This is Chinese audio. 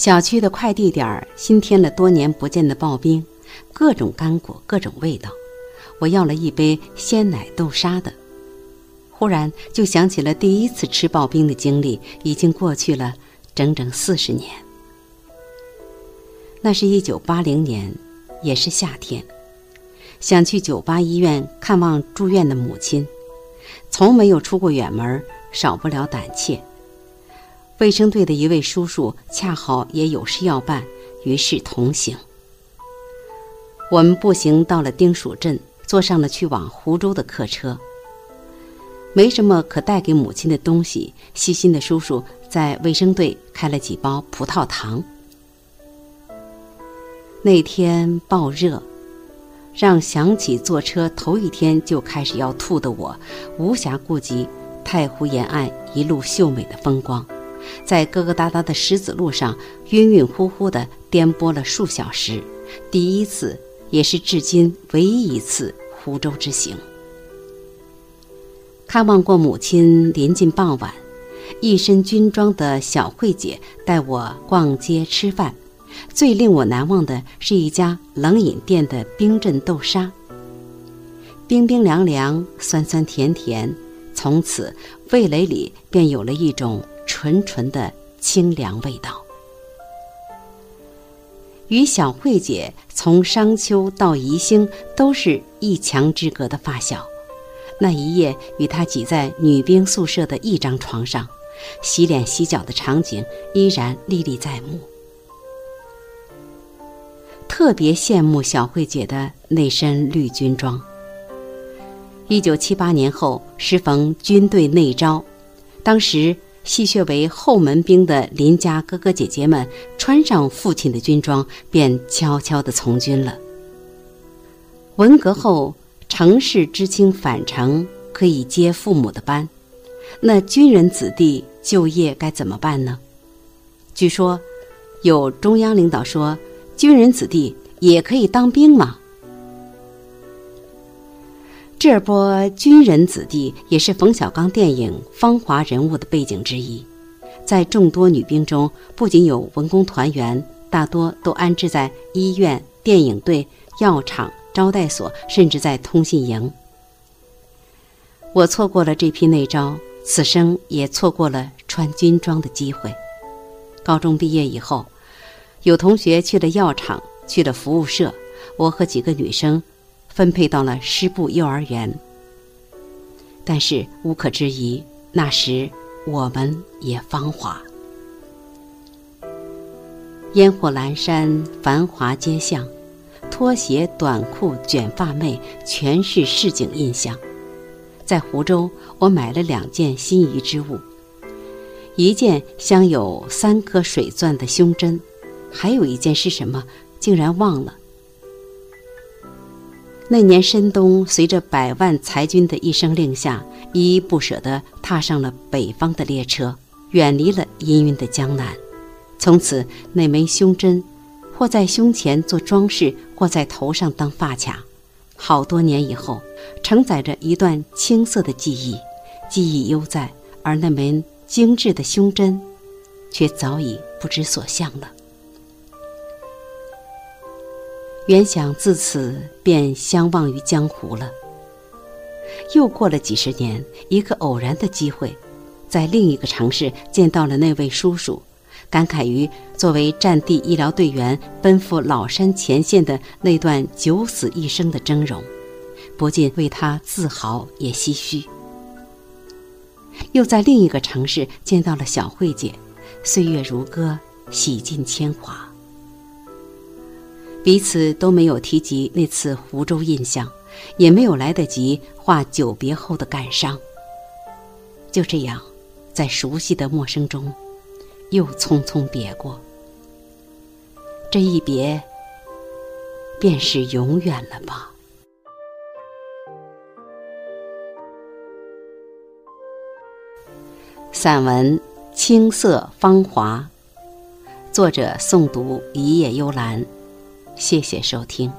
小区的快递点儿新添了多年不见的刨冰，各种干果，各种味道。我要了一杯鲜奶豆沙的。忽然就想起了第一次吃刨冰的经历，已经过去了整整四十年。那是一九八零年，也是夏天，想去九八医院看望住院的母亲，从没有出过远门，少不了胆怯。卫生队的一位叔叔恰好也有事要办，于是同行。我们步行到了丁蜀镇，坐上了去往湖州的客车。没什么可带给母亲的东西，细心的叔叔在卫生队开了几包葡萄糖。那天暴热，让想起坐车头一天就开始要吐的我，无暇顾及太湖沿岸一路秀美的风光，在疙疙瘩瘩的石子路上晕晕乎乎地颠簸了数小时，第一次，也是至今唯一一次湖州之行。看望过母亲，临近傍晚，一身军装的小慧姐带我逛街吃饭。最令我难忘的是一家冷饮店的冰镇豆沙，冰冰凉凉，酸酸甜甜，从此味蕾里便有了一种纯纯的清凉味道。与小慧姐从商丘到宜兴都是一墙之隔的发小。那一夜，与她挤在女兵宿舍的一张床上，洗脸洗脚的场景依然历历在目。特别羡慕小慧姐的那身绿军装。一九七八年后，时逢军队内招，当时戏谑为后门兵的邻家哥哥姐姐们穿上父亲的军装，便悄悄地从军了。文革后。城市知青返城可以接父母的班，那军人子弟就业该怎么办呢？据说，有中央领导说，军人子弟也可以当兵吗？这波军人子弟也是冯小刚电影芳华人物的背景之一，在众多女兵中，不仅有文工团员，大多都安置在医院、电影队、药厂。招待所，甚至在通信营。我错过了这批内招，此生也错过了穿军装的机会。高中毕业以后，有同学去了药厂，去了服务社，我和几个女生分配到了师部幼儿园。但是无可置疑，那时我们也芳华。烟火阑珊，繁华街巷。拖鞋、短裤、卷发妹，全是市井印象。在湖州，我买了两件心仪之物：一件镶有三颗水钻的胸针，还有一件是什么，竟然忘了。那年深冬，随着百万裁军的一声令下，依依不舍地踏上了北方的列车，远离了氤氲的江南。从此，那枚胸针。或在胸前做装饰，或在头上当发卡。好多年以后，承载着一段青涩的记忆，记忆犹在，而那枚精致的胸针，却早已不知所向了。原想自此便相忘于江湖了。又过了几十年，一个偶然的机会，在另一个城市见到了那位叔叔。感慨于作为战地医疗队员奔赴老山前线的那段九死一生的峥嵘，不禁为他自豪也唏嘘。又在另一个城市见到了小慧姐，岁月如歌，洗尽铅华。彼此都没有提及那次湖州印象，也没有来得及画久别后的感伤。就这样，在熟悉的陌生中。又匆匆别过，这一别，便是永远了吧。散文《青色芳华》，作者诵读：一夜幽兰。谢谢收听。